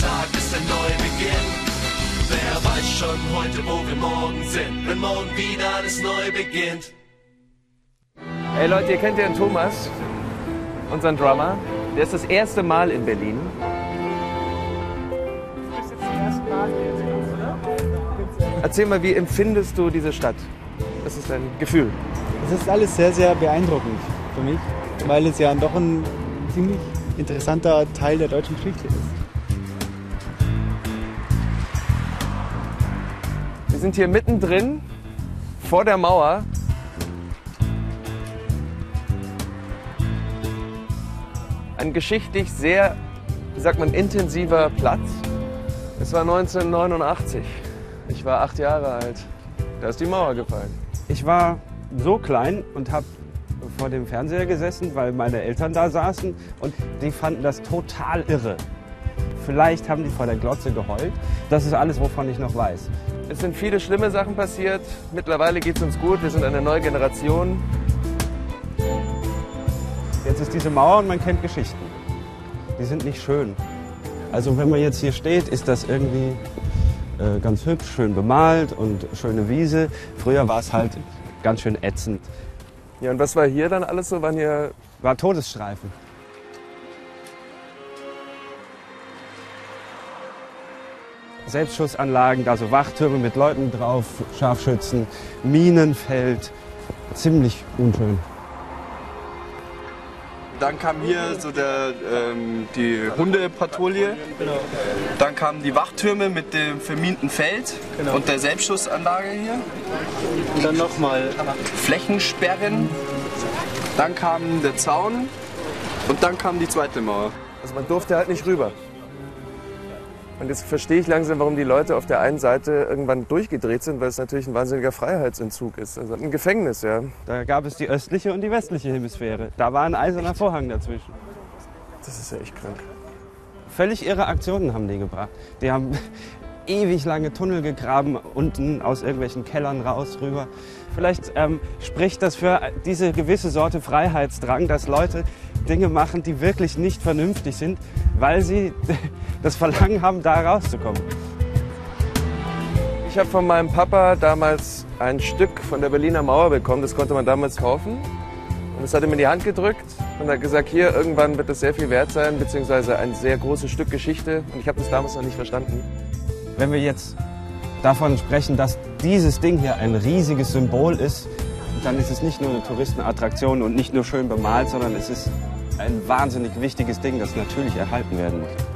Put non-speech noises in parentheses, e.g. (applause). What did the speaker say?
Tag ist ein Neubeginn. Wer weiß schon heute, wo wir morgen sind, wenn morgen wieder alles neu beginnt. Ey Leute, ihr kennt ja den Thomas, unseren Drummer. Der ist das erste Mal in Berlin. Erzähl mal, wie empfindest du diese Stadt? Was ist dein Gefühl? Es ist alles sehr, sehr beeindruckend für mich, weil es ja doch ein ziemlich interessanter Teil der deutschen Geschichte ist. Wir sind hier mittendrin vor der Mauer. Ein geschichtlich sehr, wie sagt man, intensiver Platz. Es war 1989. Ich war acht Jahre alt. Da ist die Mauer gefallen. Ich war so klein und habe vor dem Fernseher gesessen, weil meine Eltern da saßen und die fanden das total irre. Vielleicht haben die vor der Glotze geheult. Das ist alles, wovon ich noch weiß. Es sind viele schlimme Sachen passiert. Mittlerweile geht es uns gut. Wir sind eine neue Generation. Jetzt ist diese Mauer und man kennt Geschichten. Die sind nicht schön. Also wenn man jetzt hier steht, ist das irgendwie äh, ganz hübsch, schön bemalt und schöne Wiese. Früher war es halt ganz schön ätzend. Ja, und was war hier dann alles so? Waren hier War Todesstreifen. Selbstschussanlagen, da so Wachtürme mit Leuten drauf, Scharfschützen, Minenfeld. Ziemlich unschön. Dann kam hier so der, ähm, die Hundepatrouille. Dann kamen die Wachtürme mit dem verminten Feld und der Selbstschussanlage hier. Und dann nochmal Flächensperren. Dann kam der Zaun und dann kam die zweite Mauer. Also man durfte halt nicht rüber. Und jetzt verstehe ich langsam, warum die Leute auf der einen Seite irgendwann durchgedreht sind, weil es natürlich ein wahnsinniger Freiheitsentzug ist. Also ein Gefängnis, ja. Da gab es die östliche und die westliche Hemisphäre. Da war ein eiserner Vorhang dazwischen. Das ist ja echt krank. Völlig irre Aktionen haben die gebracht. Die haben (laughs) ewig lange Tunnel gegraben, unten aus irgendwelchen Kellern raus rüber. Vielleicht ähm, spricht das für diese gewisse Sorte Freiheitsdrang, dass Leute Dinge machen, die wirklich nicht vernünftig sind, weil sie (laughs) das Verlangen haben, da rauszukommen. Ich habe von meinem Papa damals ein Stück von der Berliner Mauer bekommen. Das konnte man damals kaufen. Und das hat er mir in die Hand gedrückt und hat gesagt, hier, irgendwann wird das sehr viel wert sein, beziehungsweise ein sehr großes Stück Geschichte. Und ich habe das damals noch nicht verstanden. Wenn wir jetzt davon sprechen, dass dieses Ding hier ein riesiges Symbol ist, dann ist es nicht nur eine Touristenattraktion und nicht nur schön bemalt, sondern es ist ein wahnsinnig wichtiges Ding, das natürlich erhalten werden muss.